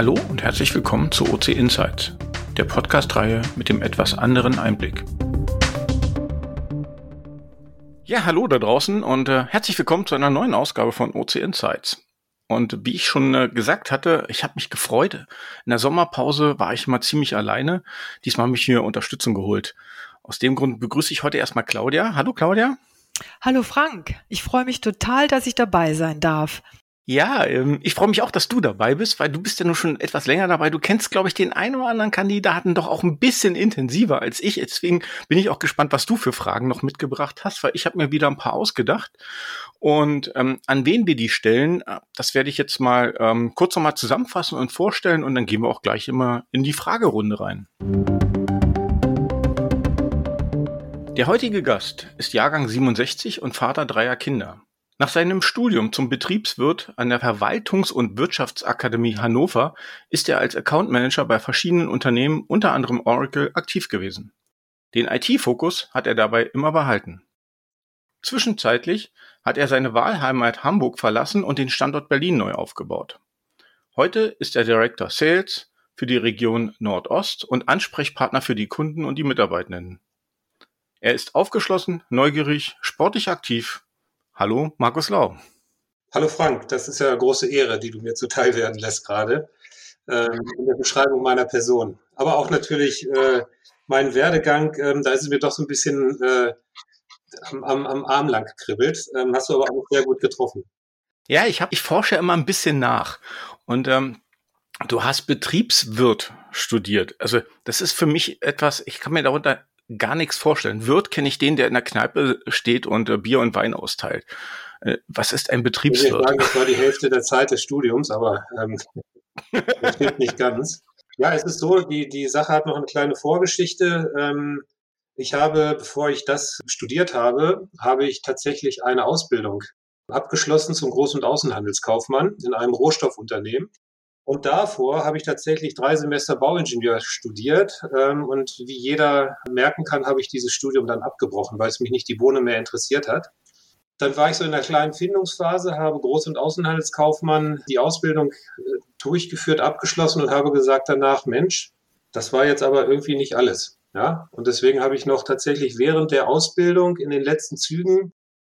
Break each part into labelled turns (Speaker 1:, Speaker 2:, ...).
Speaker 1: Hallo und herzlich willkommen zu OC Insights, der Podcast-Reihe mit dem etwas anderen Einblick. Ja, hallo da draußen und äh, herzlich willkommen zu einer neuen Ausgabe von OC Insights. Und wie ich schon äh, gesagt hatte, ich habe mich gefreut. In der Sommerpause war ich immer ziemlich alleine. Diesmal habe ich mir Unterstützung geholt. Aus dem Grund begrüße ich heute erstmal Claudia. Hallo Claudia.
Speaker 2: Hallo Frank. Ich freue mich total, dass ich dabei sein darf.
Speaker 1: Ja, ähm, ich freue mich auch, dass du dabei bist, weil du bist ja nun schon etwas länger dabei. Du kennst, glaube ich, den einen oder anderen Kandidaten doch auch ein bisschen intensiver als ich. Deswegen bin ich auch gespannt, was du für Fragen noch mitgebracht hast, weil ich habe mir wieder ein paar ausgedacht. Und ähm, an wen wir die stellen, äh, das werde ich jetzt mal ähm, kurz nochmal zusammenfassen und vorstellen und dann gehen wir auch gleich immer in die Fragerunde rein. Der heutige Gast ist Jahrgang 67 und Vater dreier Kinder. Nach seinem Studium zum Betriebswirt an der Verwaltungs- und Wirtschaftsakademie Hannover ist er als Account Manager bei verschiedenen Unternehmen, unter anderem Oracle, aktiv gewesen. Den IT-Fokus hat er dabei immer behalten. Zwischenzeitlich hat er seine Wahlheimat Hamburg verlassen und den Standort Berlin neu aufgebaut. Heute ist er Director Sales für die Region Nordost und Ansprechpartner für die Kunden und die Mitarbeitenden. Er ist aufgeschlossen, neugierig, sportlich aktiv Hallo, Markus Lau.
Speaker 3: Hallo Frank, das ist ja eine große Ehre, die du mir zuteil werden lässt gerade ähm, in der Beschreibung meiner Person. Aber auch natürlich äh, mein Werdegang, ähm, da ist es mir doch so ein bisschen äh, am, am, am Arm lang gekribbelt. Ähm, hast du aber auch sehr gut getroffen.
Speaker 1: Ja, ich, hab, ich forsche immer ein bisschen nach. Und ähm, du hast Betriebswirt studiert. Also das ist für mich etwas, ich kann mir darunter gar nichts vorstellen. Wirt kenne ich den, der in der Kneipe steht und äh, Bier und Wein austeilt. Äh, was ist ein Betriebswirt? Ich
Speaker 3: sagen, das war die Hälfte der Zeit des Studiums, aber ähm, das stimmt nicht ganz. Ja, es ist so, die, die Sache hat noch eine kleine Vorgeschichte. Ähm, ich habe, bevor ich das studiert habe, habe ich tatsächlich eine Ausbildung abgeschlossen zum Groß- und Außenhandelskaufmann in einem Rohstoffunternehmen. Und davor habe ich tatsächlich drei Semester Bauingenieur studiert. Ähm, und wie jeder merken kann, habe ich dieses Studium dann abgebrochen, weil es mich nicht die Bohne mehr interessiert hat. Dann war ich so in einer kleinen Findungsphase, habe Groß- und Außenhandelskaufmann die Ausbildung äh, durchgeführt, abgeschlossen und habe gesagt danach, Mensch, das war jetzt aber irgendwie nicht alles. Ja, und deswegen habe ich noch tatsächlich während der Ausbildung in den letzten Zügen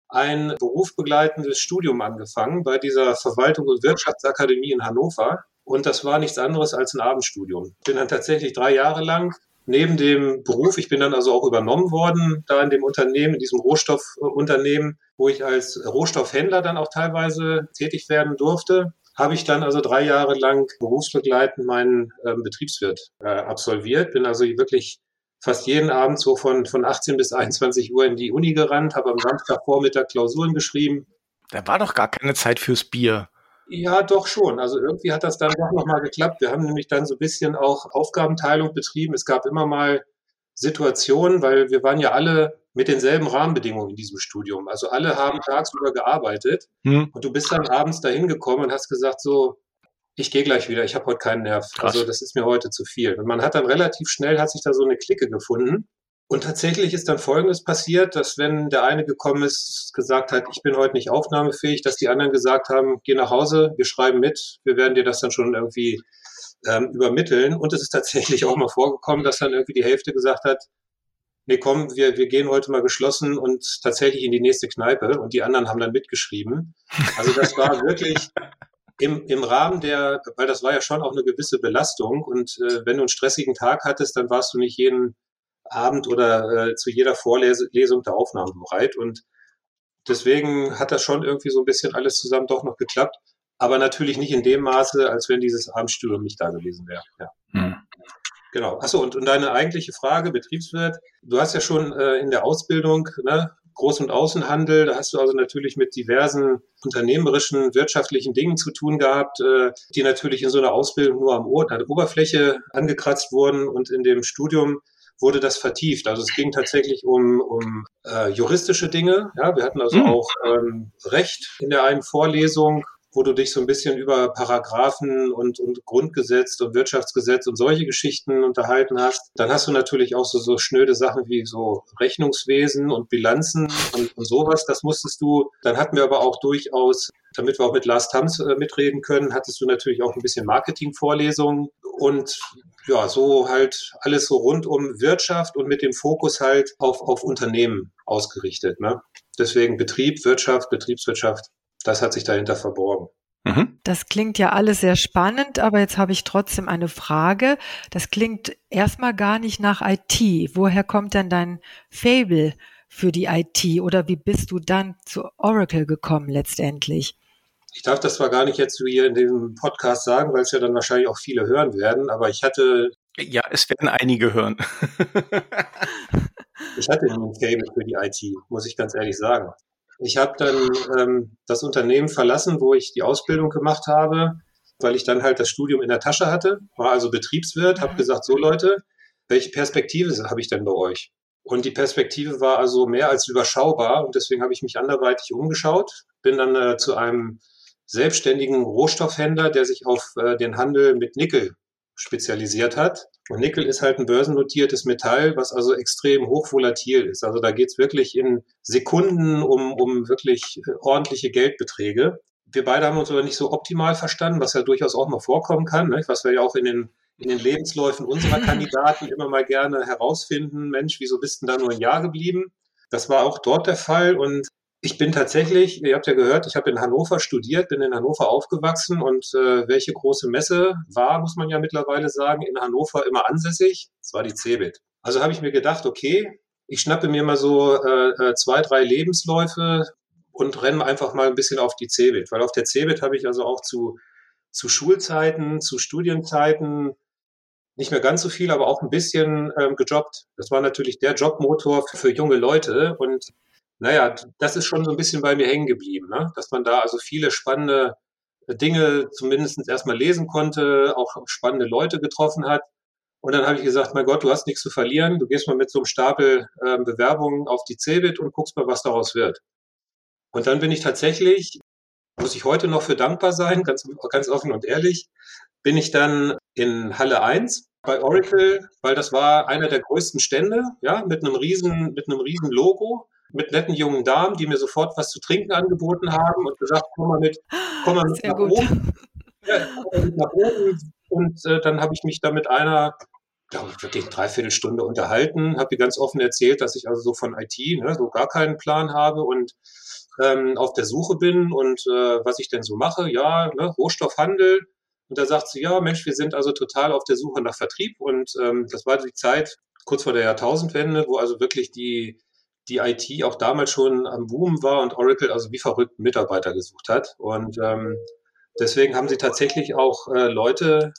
Speaker 3: ein berufsbegleitendes Studium angefangen bei dieser Verwaltung und Wirtschaftsakademie in Hannover. Und das war nichts anderes als ein Abendstudium. Bin dann tatsächlich drei Jahre lang neben dem Beruf, ich bin dann also auch übernommen worden, da in dem Unternehmen, in diesem Rohstoffunternehmen, wo ich als Rohstoffhändler dann auch teilweise tätig werden durfte, habe ich dann also drei Jahre lang berufsbegleitend meinen äh, Betriebswirt äh, absolviert, bin also wirklich fast jeden Abend so von, von 18 bis 21 Uhr in die Uni gerannt, habe am Samstagvormittag Klausuren geschrieben.
Speaker 1: Da war doch gar keine Zeit fürs Bier.
Speaker 3: Ja, doch schon. Also irgendwie hat das dann doch nochmal geklappt. Wir haben nämlich dann so ein bisschen auch Aufgabenteilung betrieben. Es gab immer mal Situationen, weil wir waren ja alle mit denselben Rahmenbedingungen in diesem Studium. Also alle haben tagsüber gearbeitet hm. und du bist dann abends dahin gekommen und hast gesagt so, ich gehe gleich wieder, ich habe heute keinen Nerv. Krass. Also das ist mir heute zu viel. Und man hat dann relativ schnell, hat sich da so eine Clique gefunden. Und tatsächlich ist dann Folgendes passiert, dass wenn der eine gekommen ist, gesagt hat, ich bin heute nicht aufnahmefähig, dass die anderen gesagt haben, geh nach Hause, wir schreiben mit, wir werden dir das dann schon irgendwie ähm, übermitteln. Und es ist tatsächlich auch mal vorgekommen, dass dann irgendwie die Hälfte gesagt hat, nee, komm, wir, wir gehen heute mal geschlossen und tatsächlich in die nächste Kneipe. Und die anderen haben dann mitgeschrieben. Also das war wirklich im, im Rahmen der, weil das war ja schon auch eine gewisse Belastung. Und äh, wenn du einen stressigen Tag hattest, dann warst du nicht jeden Abend oder äh, zu jeder Vorlesung der Aufnahme bereit. Und deswegen hat das schon irgendwie so ein bisschen alles zusammen doch noch geklappt. Aber natürlich nicht in dem Maße, als wenn dieses Abendstudium nicht da gewesen wäre. Ja. Hm. Genau. Achso, und, und deine eigentliche Frage, Betriebswirt, du hast ja schon äh, in der Ausbildung ne, Groß- und Außenhandel, da hast du also natürlich mit diversen unternehmerischen, wirtschaftlichen Dingen zu tun gehabt, äh, die natürlich in so einer Ausbildung nur am Ort, an der Oberfläche angekratzt wurden und in dem Studium wurde das vertieft. Also es ging tatsächlich um, um äh, juristische Dinge. Ja, wir hatten also mhm. auch ähm, Recht in der einen Vorlesung wo du dich so ein bisschen über Paragraphen und, und Grundgesetz und Wirtschaftsgesetz und solche Geschichten unterhalten hast. Dann hast du natürlich auch so, so schnöde Sachen wie so Rechnungswesen und Bilanzen und, und sowas. Das musstest du. Dann hatten wir aber auch durchaus, damit wir auch mit Lars Tams äh, mitreden können, hattest du natürlich auch ein bisschen Marketingvorlesungen und ja, so halt alles so rund um Wirtschaft und mit dem Fokus halt auf, auf Unternehmen ausgerichtet. Ne? Deswegen Betrieb, Wirtschaft, Betriebswirtschaft, das hat sich dahinter verborgen.
Speaker 2: Mhm. Das klingt ja alles sehr spannend, aber jetzt habe ich trotzdem eine Frage. Das klingt erstmal gar nicht nach IT. Woher kommt denn dein Fable für die IT oder wie bist du dann zu Oracle gekommen letztendlich?
Speaker 3: Ich darf das zwar gar nicht jetzt hier in dem Podcast sagen, weil es ja dann wahrscheinlich auch viele hören werden, aber ich hatte.
Speaker 1: Ja, es werden einige hören.
Speaker 3: ich hatte ein Fable für die IT, muss ich ganz ehrlich sagen. Ich habe dann ähm, das Unternehmen verlassen, wo ich die Ausbildung gemacht habe, weil ich dann halt das Studium in der Tasche hatte, war also Betriebswirt, habe gesagt, so Leute, welche Perspektive habe ich denn bei euch? Und die Perspektive war also mehr als überschaubar und deswegen habe ich mich anderweitig umgeschaut, bin dann äh, zu einem selbstständigen Rohstoffhändler, der sich auf äh, den Handel mit Nickel spezialisiert hat. Und Nickel ist halt ein börsennotiertes Metall, was also extrem hochvolatil ist. Also da geht's wirklich in Sekunden um, um wirklich äh, ordentliche Geldbeträge. Wir beide haben uns aber nicht so optimal verstanden, was ja durchaus auch mal vorkommen kann, ne? was wir ja auch in den, in den Lebensläufen unserer Kandidaten immer mal gerne herausfinden. Mensch, wieso bist du da nur ein Jahr geblieben? Das war auch dort der Fall und ich bin tatsächlich, ihr habt ja gehört, ich habe in Hannover studiert, bin in Hannover aufgewachsen und äh, welche große Messe war, muss man ja mittlerweile sagen, in Hannover immer ansässig? Das war die CeBIT. Also habe ich mir gedacht, okay, ich schnappe mir mal so äh, äh, zwei, drei Lebensläufe und renne einfach mal ein bisschen auf die CeBIT, weil auf der CeBIT habe ich also auch zu, zu Schulzeiten, zu Studienzeiten nicht mehr ganz so viel, aber auch ein bisschen ähm, gejobbt. Das war natürlich der Jobmotor für, für junge Leute und naja, das ist schon so ein bisschen bei mir hängen geblieben, ne? dass man da also viele spannende Dinge zumindest erstmal lesen konnte, auch spannende Leute getroffen hat. Und dann habe ich gesagt, mein Gott, du hast nichts zu verlieren. Du gehst mal mit so einem Stapel äh, Bewerbungen auf die CeBIT und guckst mal, was daraus wird. Und dann bin ich tatsächlich, muss ich heute noch für dankbar sein, ganz, ganz offen und ehrlich, bin ich dann in Halle 1 bei Oracle, weil das war einer der größten Stände, ja, mit einem riesen, mit einem riesen Logo mit netten jungen Damen, die mir sofort was zu trinken angeboten haben und gesagt, komm mal mit, komm mal mit Sehr nach gut. oben. Ja, komm mal mit nach oben. Und äh, dann habe ich mich da mit einer, glaube ich, wirklich eine Dreiviertelstunde unterhalten, habe ihr ganz offen erzählt, dass ich also so von IT ne, so gar keinen Plan habe und ähm, auf der Suche bin und äh, was ich denn so mache. Ja, ne, Rohstoffhandel. Und da sagt sie, ja, Mensch, wir sind also total auf der Suche nach Vertrieb. Und ähm, das war die Zeit kurz vor der Jahrtausendwende, wo also wirklich die die IT auch damals schon am Boom war und Oracle also wie verrückt Mitarbeiter gesucht hat. Und ähm, deswegen haben sie tatsächlich auch äh, Leute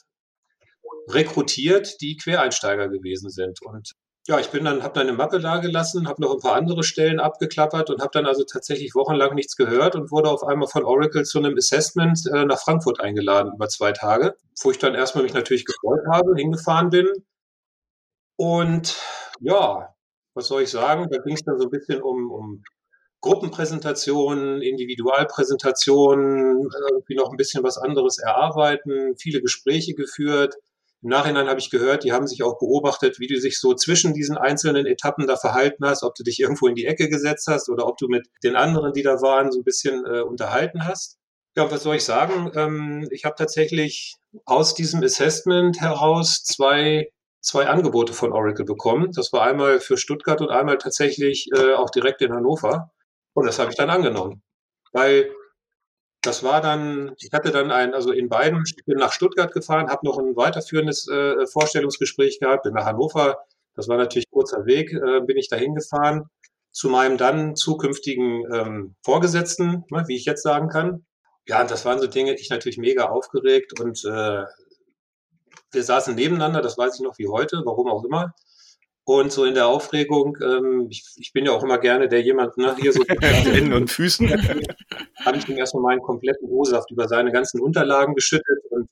Speaker 3: rekrutiert, die Quereinsteiger gewesen sind. Und ja, ich bin dann, habe dann eine Mappe da gelassen, habe noch ein paar andere Stellen abgeklappert und habe dann also tatsächlich wochenlang nichts gehört und wurde auf einmal von Oracle zu einem Assessment äh, nach Frankfurt eingeladen über zwei Tage, wo ich dann erstmal mich natürlich gefreut habe, hingefahren bin. Und ja, was soll ich sagen? Da ging es dann so ein bisschen um, um Gruppenpräsentationen, Individualpräsentationen, irgendwie noch ein bisschen was anderes erarbeiten, viele Gespräche geführt. Im Nachhinein habe ich gehört, die haben sich auch beobachtet, wie du dich so zwischen diesen einzelnen Etappen da verhalten hast, ob du dich irgendwo in die Ecke gesetzt hast oder ob du mit den anderen, die da waren, so ein bisschen äh, unterhalten hast. Ja, was soll ich sagen? Ähm, ich habe tatsächlich aus diesem Assessment heraus zwei zwei Angebote von Oracle bekommen. Das war einmal für Stuttgart und einmal tatsächlich äh, auch direkt in Hannover. Und das habe ich dann angenommen. Weil das war dann, ich hatte dann ein, also in beiden, ich bin nach Stuttgart gefahren, habe noch ein weiterführendes äh, Vorstellungsgespräch gehabt, bin nach Hannover, das war natürlich kurzer Weg, äh, bin ich dahin gefahren zu meinem dann zukünftigen ähm, Vorgesetzten, ne, wie ich jetzt sagen kann. Ja, und das waren so Dinge, ich natürlich mega aufgeregt und äh, wir saßen nebeneinander, das weiß ich noch wie heute, warum auch immer. Und so in der Aufregung, ähm, ich, ich bin ja auch immer gerne der jemand, ne, hier so
Speaker 1: Händen und Füßen,
Speaker 3: habe ich ihm erstmal meinen kompletten O-Saft über seine ganzen Unterlagen geschüttet. Und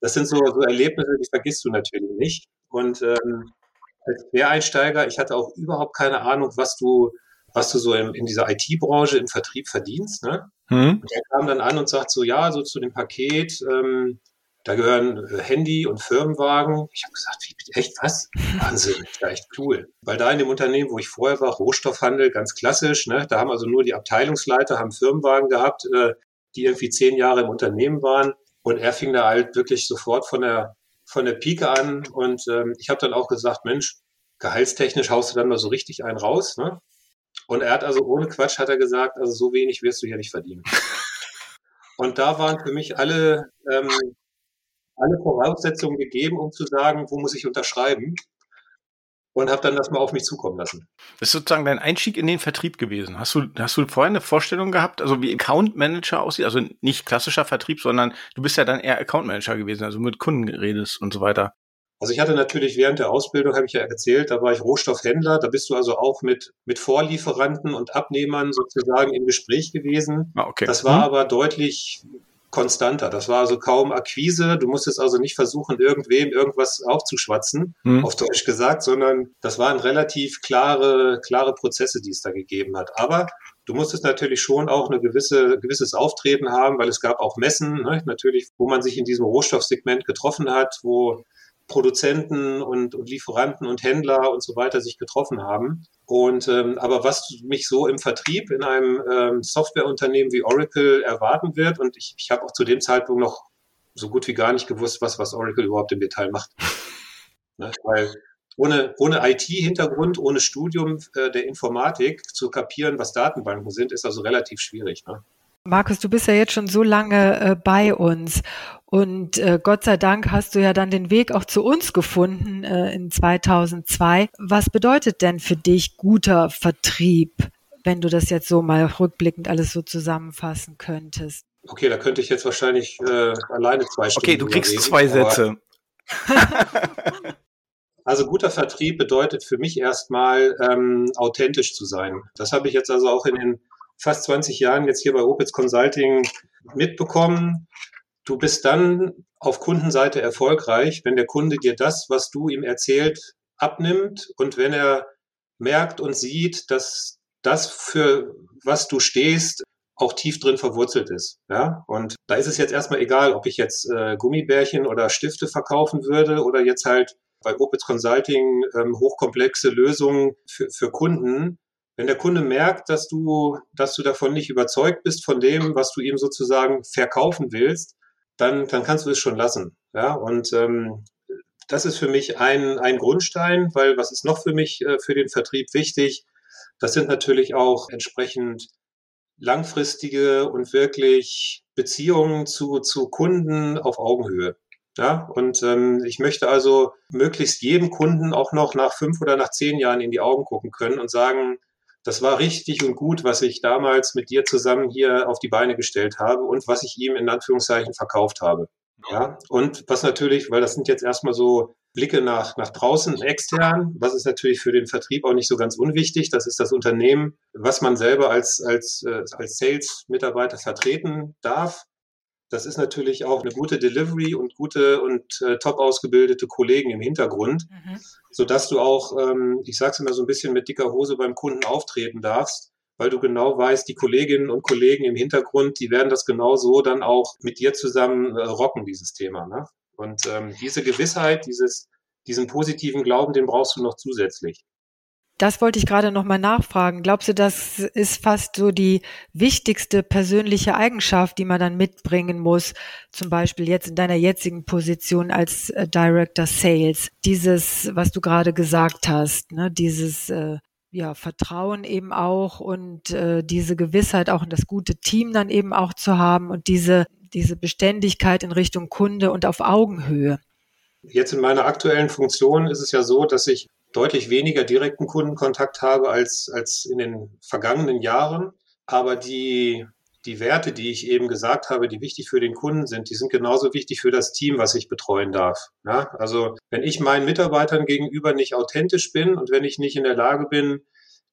Speaker 3: das sind so, so Erlebnisse, die vergisst du natürlich nicht. Und ähm, als Quereinsteiger, ich hatte auch überhaupt keine Ahnung, was du was du so in, in dieser IT-Branche im Vertrieb verdienst. Ne? Mhm. Und er kam dann an und sagt so, ja, so zu dem Paket, ähm, da gehören äh, Handy und Firmenwagen. Ich habe gesagt, echt was? Wahnsinn, echt cool. Weil da in dem Unternehmen, wo ich vorher war, Rohstoffhandel, ganz klassisch, ne, da haben also nur die Abteilungsleiter, haben Firmenwagen gehabt, äh, die irgendwie zehn Jahre im Unternehmen waren. Und er fing da halt wirklich sofort von der, von der Pike an. Und ähm, ich habe dann auch gesagt, Mensch, gehaltstechnisch haust du dann mal so richtig einen raus. Ne? Und er hat also ohne Quatsch, hat er gesagt, also so wenig wirst du hier nicht verdienen. Und da waren für mich alle ähm, alle Voraussetzungen gegeben, um zu sagen, wo muss ich unterschreiben. Und habe dann das mal auf mich zukommen lassen.
Speaker 1: Das ist sozusagen dein Einstieg in den Vertrieb gewesen. Hast du, hast du vorher eine Vorstellung gehabt, also wie Account Manager aussieht? Also nicht klassischer Vertrieb, sondern du bist ja dann eher Account Manager gewesen, also mit Kunden redest und so weiter.
Speaker 3: Also ich hatte natürlich während der Ausbildung, habe ich ja erzählt, da war ich Rohstoffhändler, da bist du also auch mit, mit Vorlieferanten und Abnehmern sozusagen im Gespräch gewesen. Ah, okay. Das war hm. aber deutlich konstanter. Das war also kaum Akquise. Du musstest also nicht versuchen, irgendwem irgendwas aufzuschwatzen, mhm. auf Deutsch gesagt, sondern das waren relativ klare, klare Prozesse, die es da gegeben hat. Aber du musstest natürlich schon auch eine gewisse, gewisses Auftreten haben, weil es gab auch Messen, ne, natürlich, wo man sich in diesem Rohstoffsegment getroffen hat, wo Produzenten und, und Lieferanten und Händler und so weiter sich getroffen haben. Und ähm, aber was mich so im Vertrieb in einem ähm, Softwareunternehmen wie Oracle erwarten wird, und ich, ich habe auch zu dem Zeitpunkt noch so gut wie gar nicht gewusst, was, was Oracle überhaupt im Detail macht. ne? Weil ohne, ohne IT-Hintergrund, ohne Studium äh, der Informatik zu kapieren, was Datenbanken sind, ist also relativ schwierig. Ne?
Speaker 2: Markus, du bist ja jetzt schon so lange äh, bei uns und äh, Gott sei Dank hast du ja dann den Weg auch zu uns gefunden äh, in 2002. Was bedeutet denn für dich guter Vertrieb, wenn du das jetzt so mal rückblickend alles so zusammenfassen könntest?
Speaker 3: Okay, da könnte ich jetzt wahrscheinlich äh, alleine zwei Stunden.
Speaker 1: Okay, du kriegst reden, zwei Sätze.
Speaker 3: Also guter Vertrieb bedeutet für mich erstmal ähm, authentisch zu sein. Das habe ich jetzt also auch in den fast 20 Jahren jetzt hier bei Opitz Consulting mitbekommen. Du bist dann auf Kundenseite erfolgreich, wenn der Kunde dir das, was du ihm erzählt, abnimmt und wenn er merkt und sieht, dass das, für was du stehst, auch tief drin verwurzelt ist. Ja? Und da ist es jetzt erstmal egal, ob ich jetzt äh, Gummibärchen oder Stifte verkaufen würde oder jetzt halt bei Opitz Consulting ähm, hochkomplexe Lösungen für, für Kunden. Wenn der Kunde merkt, dass du, dass du davon nicht überzeugt bist, von dem, was du ihm sozusagen verkaufen willst, dann, dann kannst du es schon lassen. Ja, und ähm, das ist für mich ein, ein Grundstein, weil was ist noch für mich äh, für den Vertrieb wichtig? Das sind natürlich auch entsprechend langfristige und wirklich Beziehungen zu, zu Kunden auf Augenhöhe. Ja, und ähm, ich möchte also möglichst jedem Kunden auch noch nach fünf oder nach zehn Jahren in die Augen gucken können und sagen, das war richtig und gut, was ich damals mit dir zusammen hier auf die Beine gestellt habe und was ich ihm in Anführungszeichen verkauft habe. Ja, und was natürlich, weil das sind jetzt erstmal so Blicke nach, nach draußen, extern, was ist natürlich für den Vertrieb auch nicht so ganz unwichtig. Das ist das Unternehmen, was man selber als, als, äh, als Sales-Mitarbeiter vertreten darf. Das ist natürlich auch eine gute Delivery und gute und äh, top ausgebildete Kollegen im Hintergrund, mhm. sodass du auch, ähm, ich sage es immer so ein bisschen mit dicker Hose beim Kunden auftreten darfst, weil du genau weißt, die Kolleginnen und Kollegen im Hintergrund, die werden das genau so dann auch mit dir zusammen äh, rocken, dieses Thema. Ne? Und ähm, diese Gewissheit, dieses, diesen positiven Glauben, den brauchst du noch zusätzlich.
Speaker 2: Das wollte ich gerade nochmal nachfragen. Glaubst du, das ist fast so die wichtigste persönliche Eigenschaft, die man dann mitbringen muss? Zum Beispiel jetzt in deiner jetzigen Position als äh, Director Sales. Dieses, was du gerade gesagt hast, ne? dieses äh, ja, Vertrauen eben auch und äh, diese Gewissheit auch in das gute Team dann eben auch zu haben und diese, diese Beständigkeit in Richtung Kunde und auf Augenhöhe.
Speaker 3: Jetzt in meiner aktuellen Funktion ist es ja so, dass ich deutlich weniger direkten Kundenkontakt habe als, als in den vergangenen Jahren. Aber die, die Werte, die ich eben gesagt habe, die wichtig für den Kunden sind, die sind genauso wichtig für das Team, was ich betreuen darf. Ja, also wenn ich meinen Mitarbeitern gegenüber nicht authentisch bin und wenn ich nicht in der Lage bin,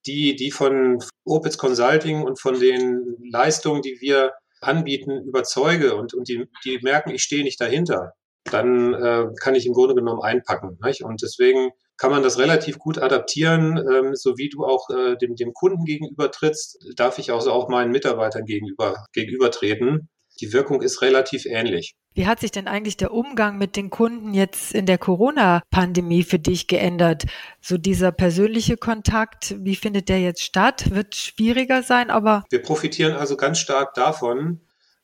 Speaker 3: die, die von Opitz Consulting und von den Leistungen, die wir anbieten, überzeuge und, und die, die merken, ich stehe nicht dahinter, dann äh, kann ich im Grunde genommen einpacken. Nicht? Und deswegen kann man das relativ gut adaptieren, ähm, so wie du auch äh, dem, dem Kunden gegenüber trittst, darf ich also auch meinen Mitarbeitern gegenüber, gegenübertreten. Die Wirkung ist relativ ähnlich.
Speaker 2: Wie hat sich denn eigentlich der Umgang mit den Kunden jetzt in der Corona-Pandemie für dich geändert? So dieser persönliche Kontakt, wie findet der jetzt statt? Wird schwieriger sein, aber.
Speaker 3: Wir profitieren also ganz stark davon,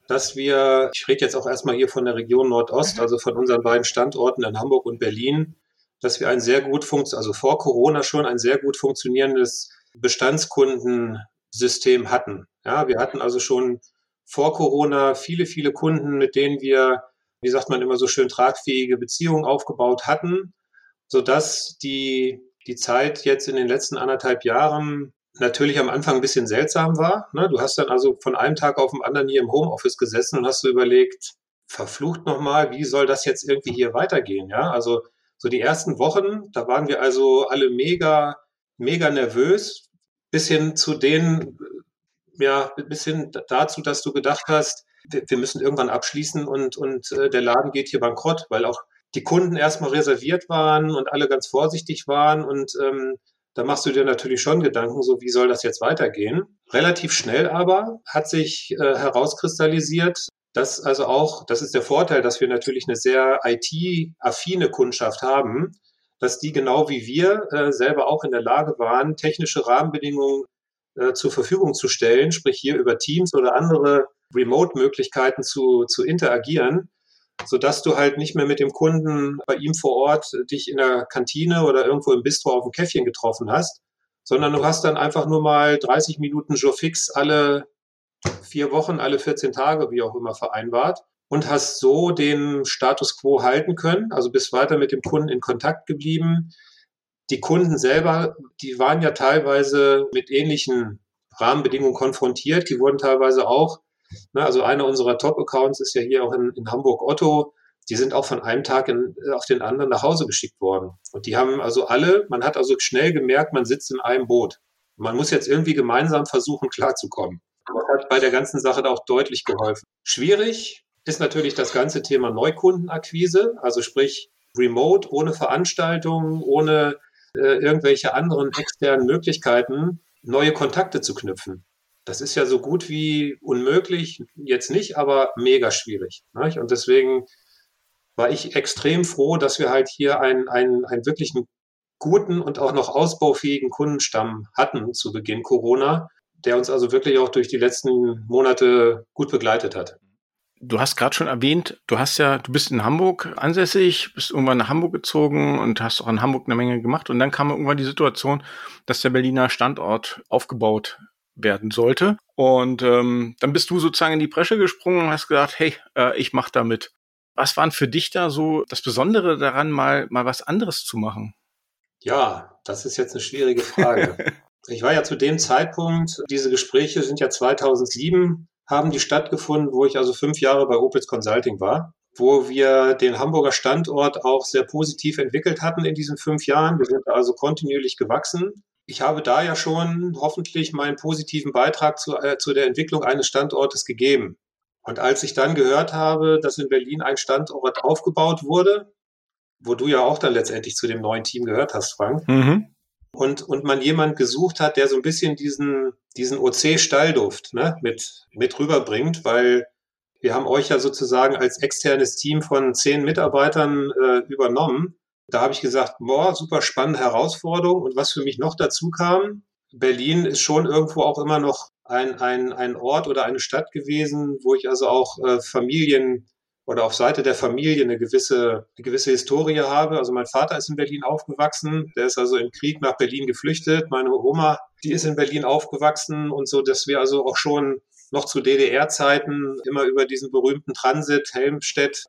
Speaker 3: dass wir, ich rede jetzt auch erstmal hier von der Region Nordost, mhm. also von unseren beiden Standorten in Hamburg und Berlin, dass wir ein sehr gut funktioniert, also vor Corona schon ein sehr gut funktionierendes Bestandskundensystem hatten. Ja, wir hatten also schon vor Corona viele, viele Kunden, mit denen wir, wie sagt man immer so schön, tragfähige Beziehungen aufgebaut hatten, sodass die, die Zeit jetzt in den letzten anderthalb Jahren natürlich am Anfang ein bisschen seltsam war. Ne? Du hast dann also von einem Tag auf den anderen hier im Homeoffice gesessen und hast du überlegt, verflucht nochmal, wie soll das jetzt irgendwie hier weitergehen? Ja, also so die ersten Wochen, da waren wir also alle mega, mega nervös, bis hin zu den, ja, bis hin dazu, dass du gedacht hast, wir, wir müssen irgendwann abschließen und, und äh, der Laden geht hier bankrott, weil auch die Kunden erstmal reserviert waren und alle ganz vorsichtig waren und ähm, da machst du dir natürlich schon Gedanken, so wie soll das jetzt weitergehen. Relativ schnell aber hat sich äh, herauskristallisiert, das also auch, das ist der Vorteil, dass wir natürlich eine sehr IT-affine Kundschaft haben, dass die genau wie wir äh, selber auch in der Lage waren, technische Rahmenbedingungen äh, zur Verfügung zu stellen, sprich hier über Teams oder andere Remote-Möglichkeiten zu, zu interagieren, so dass du halt nicht mehr mit dem Kunden bei ihm vor Ort dich in der Kantine oder irgendwo im Bistro auf dem Käffchen getroffen hast, sondern du hast dann einfach nur mal 30 Minuten Joe Fix alle vier Wochen, alle 14 Tage, wie auch immer vereinbart und hast so den Status quo halten können, also bist weiter mit dem Kunden in Kontakt geblieben. Die Kunden selber, die waren ja teilweise mit ähnlichen Rahmenbedingungen konfrontiert. Die wurden teilweise auch, ne, also einer unserer Top-Accounts ist ja hier auch in, in Hamburg Otto, die sind auch von einem Tag in, auf den anderen nach Hause geschickt worden. Und die haben also alle, man hat also schnell gemerkt, man sitzt in einem Boot. Man muss jetzt irgendwie gemeinsam versuchen, klarzukommen. Das hat bei der ganzen Sache auch deutlich geholfen. Schwierig ist natürlich das ganze Thema Neukundenakquise, also sprich remote, ohne Veranstaltungen, ohne äh, irgendwelche anderen externen Möglichkeiten, neue Kontakte zu knüpfen. Das ist ja so gut wie unmöglich, jetzt nicht, aber mega schwierig. Nicht? Und deswegen war ich extrem froh, dass wir halt hier einen, einen, einen wirklichen guten und auch noch ausbaufähigen Kundenstamm hatten zu Beginn Corona, der uns also wirklich auch durch die letzten Monate gut begleitet hat.
Speaker 1: Du hast gerade schon erwähnt, du hast ja, du bist in Hamburg ansässig, bist irgendwann nach Hamburg gezogen und hast auch in Hamburg eine Menge gemacht. Und dann kam irgendwann die Situation, dass der Berliner Standort aufgebaut werden sollte. Und ähm, dann bist du sozusagen in die Bresche gesprungen und hast gesagt, hey, äh, ich mach da mit. Was waren für dich da so das Besondere daran, mal, mal was anderes zu machen?
Speaker 3: Ja, das ist jetzt eine schwierige Frage. Ich war ja zu dem Zeitpunkt, diese Gespräche sind ja 2007, haben die stattgefunden, wo ich also fünf Jahre bei Opels Consulting war, wo wir den Hamburger Standort auch sehr positiv entwickelt hatten in diesen fünf Jahren. Wir sind also kontinuierlich gewachsen. Ich habe da ja schon hoffentlich meinen positiven Beitrag zu, äh, zu der Entwicklung eines Standortes gegeben. Und als ich dann gehört habe, dass in Berlin ein Standort aufgebaut wurde, wo du ja auch dann letztendlich zu dem neuen Team gehört hast, Frank, mhm und, und man jemand gesucht hat, der so ein bisschen diesen, diesen OC-Stallduft ne, mit, mit rüberbringt, weil wir haben euch ja sozusagen als externes Team von zehn Mitarbeitern äh, übernommen. Da habe ich gesagt, boah, super spannende Herausforderung. Und was für mich noch dazu kam, Berlin ist schon irgendwo auch immer noch ein, ein, ein Ort oder eine Stadt gewesen, wo ich also auch äh, Familien oder auf Seite der Familie eine gewisse, eine gewisse Historie habe. Also mein Vater ist in Berlin aufgewachsen, der ist also im Krieg nach Berlin geflüchtet. Meine Oma, die ist in Berlin aufgewachsen und so, dass wir also auch schon noch zu DDR-Zeiten immer über diesen berühmten Transit Helmstedt,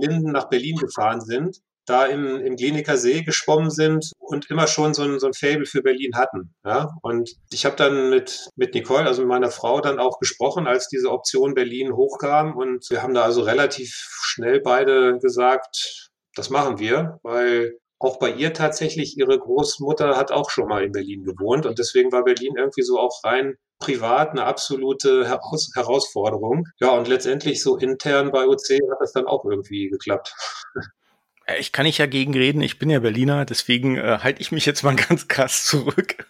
Speaker 3: Linden nach Berlin gefahren sind da im, im Kliniker See geschwommen sind und immer schon so ein, so ein Fable für Berlin hatten. Ja? Und ich habe dann mit, mit Nicole, also mit meiner Frau, dann auch gesprochen, als diese Option Berlin hochkam. Und wir haben da also relativ schnell beide gesagt, das machen wir, weil auch bei ihr tatsächlich, ihre Großmutter hat auch schon mal in Berlin gewohnt. Und deswegen war Berlin irgendwie so auch rein privat eine absolute Heraus Herausforderung. Ja, und letztendlich so intern bei OC hat das dann auch irgendwie geklappt.
Speaker 1: Ich kann nicht ja gegen reden, ich bin ja Berliner, deswegen äh, halte ich mich jetzt mal ganz krass zurück.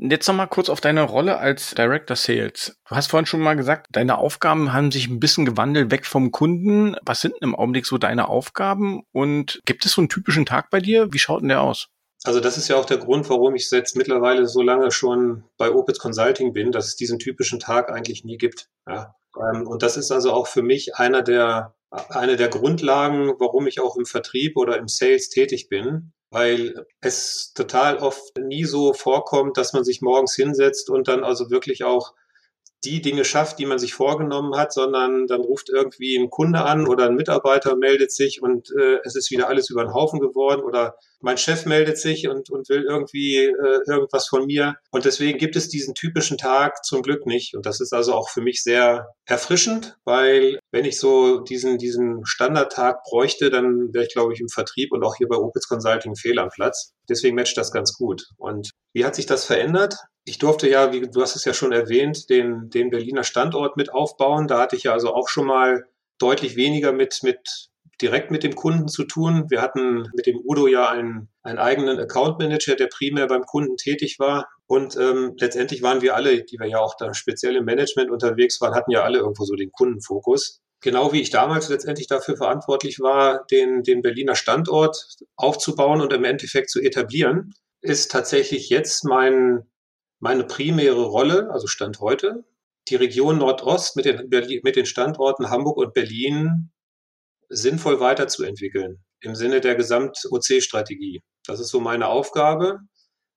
Speaker 1: Jetzt noch mal kurz auf deine Rolle als Director Sales. Du hast vorhin schon mal gesagt, deine Aufgaben haben sich ein bisschen gewandelt weg vom Kunden. Was sind denn im Augenblick so deine Aufgaben? Und gibt es so einen typischen Tag bei dir? Wie schaut denn der aus?
Speaker 3: Also das ist ja auch der Grund, warum ich jetzt mittlerweile so lange schon bei Opitz Consulting bin, dass es diesen typischen Tag eigentlich nie gibt. Ja. Ähm, und das ist also auch für mich einer der, eine der Grundlagen, warum ich auch im Vertrieb oder im Sales tätig bin, weil es total oft nie so vorkommt, dass man sich morgens hinsetzt und dann also wirklich auch die Dinge schafft, die man sich vorgenommen hat, sondern dann ruft irgendwie ein Kunde an oder ein Mitarbeiter meldet sich und äh, es ist wieder alles über den Haufen geworden oder mein Chef meldet sich und, und will irgendwie äh, irgendwas von mir. Und deswegen gibt es diesen typischen Tag zum Glück nicht. Und das ist also auch für mich sehr erfrischend, weil wenn ich so diesen, diesen Standardtag bräuchte, dann wäre ich, glaube ich, im Vertrieb und auch hier bei Opitz Consulting fehl am Platz. Deswegen matcht das ganz gut. Und wie hat sich das verändert? Ich durfte ja, wie du hast es ja schon erwähnt, den, den Berliner Standort mit aufbauen. Da hatte ich ja also auch schon mal deutlich weniger mit, mit direkt mit dem Kunden zu tun. Wir hatten mit dem Udo ja einen, einen eigenen Account Manager, der primär beim Kunden tätig war. Und ähm, letztendlich waren wir alle, die wir ja auch da speziell im Management unterwegs waren, hatten ja alle irgendwo so den Kundenfokus. Genau wie ich damals letztendlich dafür verantwortlich war, den, den Berliner Standort aufzubauen und im Endeffekt zu etablieren, ist tatsächlich jetzt mein, meine primäre Rolle, also Stand heute, die Region Nordost mit den, mit den Standorten Hamburg und Berlin sinnvoll weiterzuentwickeln im Sinne der Gesamt-OC-Strategie. Das ist so meine Aufgabe.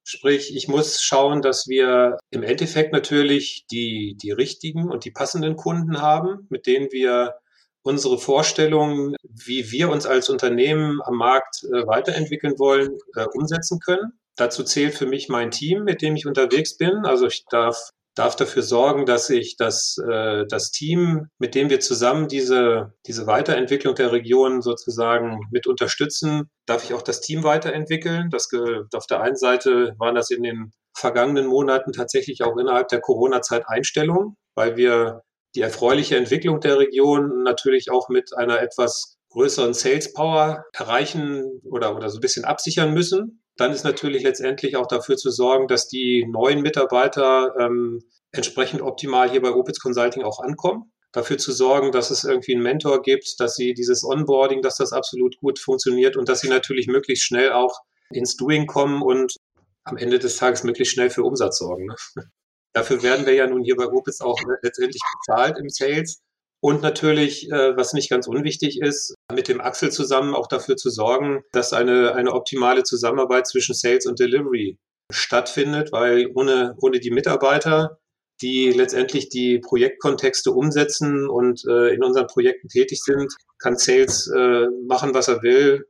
Speaker 3: Sprich, ich muss schauen, dass wir im Endeffekt natürlich die, die richtigen und die passenden Kunden haben, mit denen wir unsere Vorstellungen, wie wir uns als Unternehmen am Markt äh, weiterentwickeln wollen, äh, umsetzen können. Dazu zählt für mich mein Team, mit dem ich unterwegs bin. Also ich darf darf dafür sorgen, dass ich das, äh, das Team, mit dem wir zusammen diese, diese Weiterentwicklung der Region sozusagen mit unterstützen, darf ich auch das Team weiterentwickeln. Das, auf der einen Seite waren das in den vergangenen Monaten tatsächlich auch innerhalb der Corona-Zeit Einstellungen, weil wir die erfreuliche Entwicklung der Region natürlich auch mit einer etwas größeren Sales Power erreichen oder, oder so ein bisschen absichern müssen. Dann ist natürlich letztendlich auch dafür zu sorgen, dass die neuen Mitarbeiter ähm, entsprechend optimal hier bei Opitz Consulting auch ankommen. Dafür zu sorgen, dass es irgendwie einen Mentor gibt, dass sie dieses Onboarding, dass das absolut gut funktioniert und dass sie natürlich möglichst schnell auch ins Doing kommen und am Ende des Tages möglichst schnell für Umsatz sorgen. Ne? Dafür werden wir ja nun hier bei Opitz auch letztendlich bezahlt im Sales. Und natürlich, äh, was nicht ganz unwichtig ist, mit dem Axel zusammen auch dafür zu sorgen, dass eine, eine optimale Zusammenarbeit zwischen Sales und Delivery stattfindet, weil ohne, ohne die Mitarbeiter, die letztendlich die Projektkontexte umsetzen und äh, in unseren Projekten tätig sind, kann Sales äh, machen, was er will,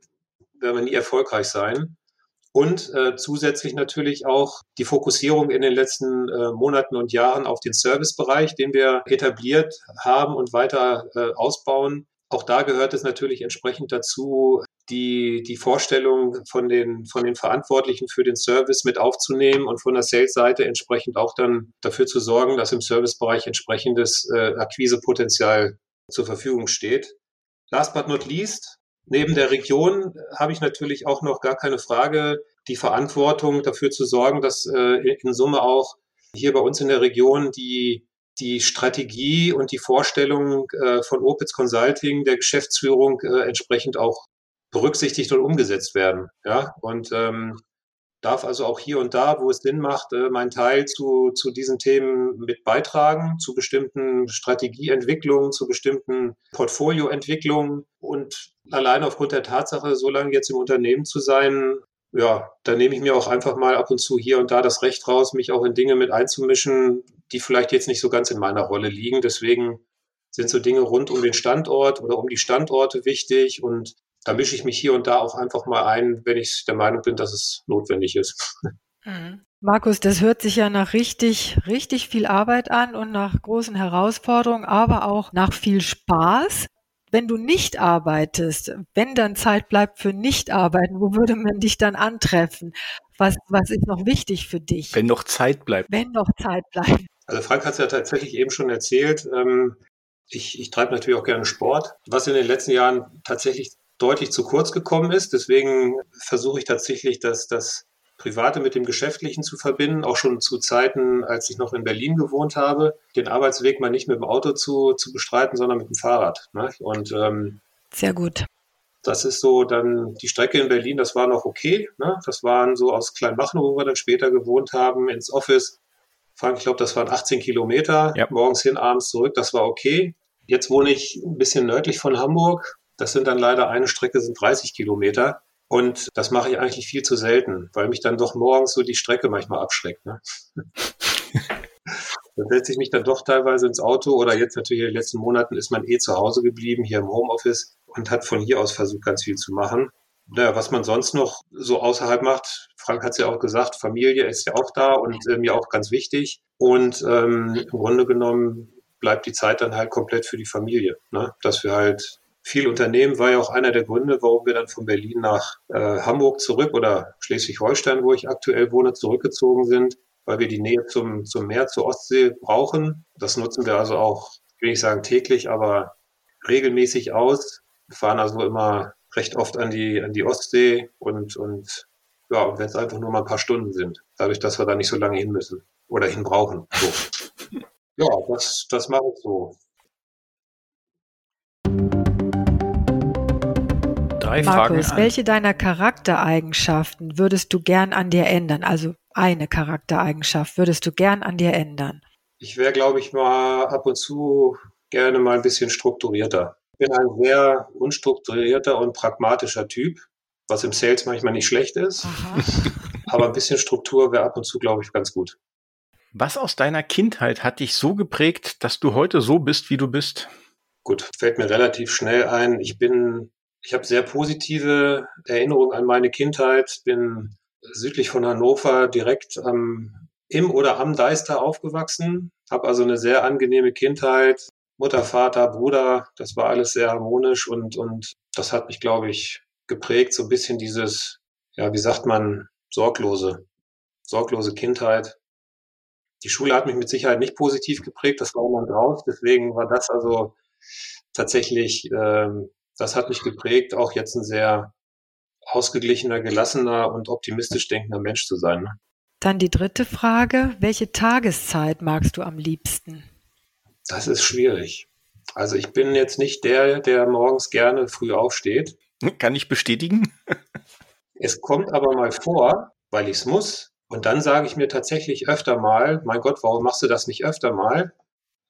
Speaker 3: werden wir nie erfolgreich sein. Und äh, zusätzlich natürlich auch die Fokussierung in den letzten äh, Monaten und Jahren auf den Servicebereich, den wir etabliert haben und weiter äh, ausbauen. Auch da gehört es natürlich entsprechend dazu, die, die Vorstellung von den, von den Verantwortlichen für den Service mit aufzunehmen und von der Sales-Seite entsprechend auch dann dafür zu sorgen, dass im Servicebereich entsprechendes äh, Akquisepotenzial zur Verfügung steht. Last but not least, Neben der Region habe ich natürlich auch noch gar keine Frage die Verantwortung dafür zu sorgen, dass äh, in Summe auch hier bei uns in der Region die die Strategie und die Vorstellung äh, von Opitz Consulting der Geschäftsführung äh, entsprechend auch berücksichtigt und umgesetzt werden. Ja, und ähm, darf also auch hier und da, wo es Sinn macht, äh, meinen Teil zu, zu diesen Themen mit beitragen, zu bestimmten Strategieentwicklungen, zu bestimmten Portfolioentwicklungen. Und allein aufgrund der Tatsache, so lange jetzt im Unternehmen zu sein, ja, da nehme ich mir auch einfach mal ab und zu hier und da das Recht raus, mich auch in Dinge mit einzumischen, die vielleicht jetzt nicht so ganz in meiner Rolle liegen. Deswegen sind so Dinge rund um den Standort oder um die Standorte wichtig und da mische ich mich hier und da auch einfach mal ein, wenn ich der Meinung bin, dass es notwendig ist.
Speaker 2: Mhm. Markus, das hört sich ja nach richtig, richtig viel Arbeit an und nach großen Herausforderungen, aber auch nach viel Spaß. Wenn du nicht arbeitest, wenn dann Zeit bleibt für Nicht-Arbeiten, wo würde man dich dann antreffen? Was, was ist noch wichtig für dich?
Speaker 1: Wenn noch Zeit bleibt.
Speaker 2: Wenn noch Zeit bleibt.
Speaker 3: Also Frank hat es ja tatsächlich eben schon erzählt. Ähm, ich, ich treibe natürlich auch gerne Sport. Was in den letzten Jahren tatsächlich deutlich zu kurz gekommen ist. Deswegen versuche ich tatsächlich, dass das Private mit dem Geschäftlichen zu verbinden, auch schon zu Zeiten, als ich noch in Berlin gewohnt habe, den Arbeitsweg mal nicht mit dem Auto zu, zu bestreiten, sondern mit dem Fahrrad. Ne? Und ähm,
Speaker 2: sehr gut.
Speaker 3: Das ist so dann die Strecke in Berlin, das war noch okay. Ne? Das waren so aus Kleinmachnow, wo wir dann später gewohnt haben, ins Office. Fahren, ich glaube, das waren 18 Kilometer, ja. morgens hin, abends zurück, das war okay. Jetzt wohne ich ein bisschen nördlich von Hamburg. Das sind dann leider eine Strecke, sind 30 Kilometer. Und das mache ich eigentlich viel zu selten, weil mich dann doch morgens so die Strecke manchmal abschreckt. Ne? dann setze ich mich dann doch teilweise ins Auto oder jetzt natürlich in den letzten Monaten ist man eh zu Hause geblieben, hier im Homeoffice und hat von hier aus versucht, ganz viel zu machen. Naja, was man sonst noch so außerhalb macht, Frank hat es ja auch gesagt, Familie ist ja auch da und äh, mir auch ganz wichtig. Und ähm, im Grunde genommen bleibt die Zeit dann halt komplett für die Familie. Ne? Dass wir halt viel unternehmen, war ja auch einer der Gründe, warum wir dann von Berlin nach äh, Hamburg zurück oder Schleswig-Holstein, wo ich aktuell wohne, zurückgezogen sind, weil wir die Nähe zum, zum Meer, zur Ostsee brauchen. Das nutzen wir also auch, will ich sagen täglich, aber regelmäßig aus. Wir fahren also immer recht oft an die, an die Ostsee und, und ja, und wenn es einfach nur mal ein paar Stunden sind, dadurch, dass wir da nicht so lange hin müssen oder hin brauchen. So. ja, das, das mache ich so.
Speaker 2: Drei Markus, Fragen welche deiner Charaktereigenschaften würdest du gern an dir ändern? Also eine Charaktereigenschaft würdest du gern an dir ändern?
Speaker 3: Ich wäre, glaube ich, mal ab und zu gerne mal ein bisschen strukturierter. Ich bin ein sehr unstrukturierter und pragmatischer Typ, was im Sales manchmal nicht schlecht ist. Aber ein bisschen Struktur wäre ab und zu, glaube ich, ganz gut.
Speaker 1: Was aus deiner Kindheit hat dich so geprägt, dass du heute so bist, wie du bist?
Speaker 3: Gut, fällt mir relativ schnell ein. Ich bin ich habe sehr positive Erinnerungen an meine Kindheit. Bin südlich von Hannover direkt am, im oder am Deister aufgewachsen. Habe also eine sehr angenehme Kindheit. Mutter, Vater, Bruder, das war alles sehr harmonisch und, und das hat mich, glaube ich, geprägt. So ein bisschen dieses, ja, wie sagt man, sorglose, sorglose Kindheit. Die Schule hat mich mit Sicherheit nicht positiv geprägt, das war immer draus. Deswegen war das also tatsächlich ähm, das hat mich geprägt, auch jetzt ein sehr ausgeglichener, gelassener und optimistisch denkender Mensch zu sein. Ne?
Speaker 2: Dann die dritte Frage. Welche Tageszeit magst du am liebsten?
Speaker 3: Das ist schwierig. Also ich bin jetzt nicht der, der morgens gerne früh aufsteht.
Speaker 1: Kann ich bestätigen.
Speaker 3: es kommt aber mal vor, weil ich es muss. Und dann sage ich mir tatsächlich öfter mal, mein Gott, warum machst du das nicht öfter mal?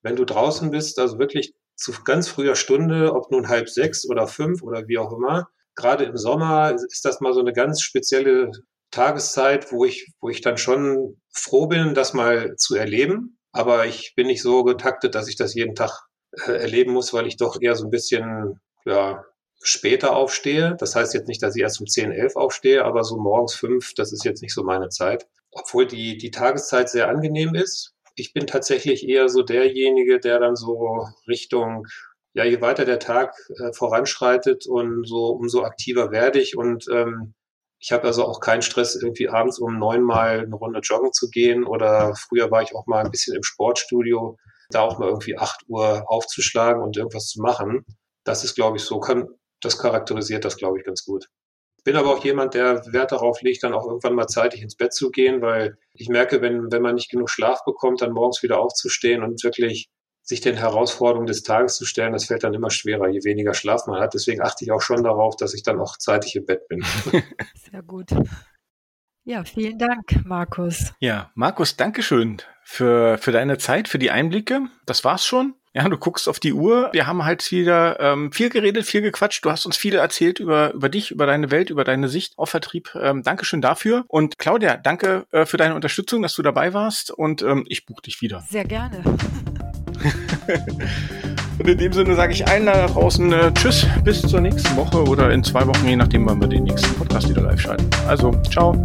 Speaker 3: Wenn du draußen bist, also wirklich zu ganz früher Stunde, ob nun halb sechs oder fünf oder wie auch immer. Gerade im Sommer ist das mal so eine ganz spezielle Tageszeit, wo ich, wo ich dann schon froh bin, das mal zu erleben. Aber ich bin nicht so getaktet, dass ich das jeden Tag äh, erleben muss, weil ich doch eher so ein bisschen, ja, später aufstehe. Das heißt jetzt nicht, dass ich erst um 10, 11 aufstehe, aber so morgens fünf, das ist jetzt nicht so meine Zeit. Obwohl die, die Tageszeit sehr angenehm ist. Ich bin tatsächlich eher so derjenige, der dann so Richtung, ja, je weiter der Tag äh, voranschreitet und so umso aktiver werde ich und ähm, ich habe also auch keinen Stress, irgendwie abends um neun mal eine Runde joggen zu gehen oder früher war ich auch mal ein bisschen im Sportstudio, da auch mal irgendwie acht Uhr aufzuschlagen und irgendwas zu machen. Das ist, glaube ich, so, kann, das charakterisiert das, glaube ich, ganz gut. Bin aber auch jemand, der Wert darauf legt, dann auch irgendwann mal zeitig ins Bett zu gehen, weil ich merke, wenn, wenn man nicht genug Schlaf bekommt, dann morgens wieder aufzustehen und wirklich sich den Herausforderungen des Tages zu stellen, das fällt dann immer schwerer, je weniger Schlaf man hat. Deswegen achte ich auch schon darauf, dass ich dann auch zeitig im Bett bin.
Speaker 2: Sehr gut. Ja, vielen Dank, Markus.
Speaker 1: Ja, Markus, Dankeschön für, für deine Zeit, für die Einblicke. Das war's schon. Ja, du guckst auf die Uhr. Wir haben halt wieder ähm, viel geredet, viel gequatscht. Du hast uns viel erzählt über, über dich, über deine Welt, über deine Sicht auf Vertrieb. Ähm, Dankeschön dafür. Und Claudia, danke äh, für deine Unterstützung, dass du dabei warst. Und ähm, ich buche dich wieder.
Speaker 2: Sehr gerne.
Speaker 1: Und in dem Sinne sage ich allen da draußen äh, Tschüss, bis zur nächsten Woche oder in zwei Wochen, je nachdem, wann wir den nächsten Podcast wieder live schalten. Also, ciao.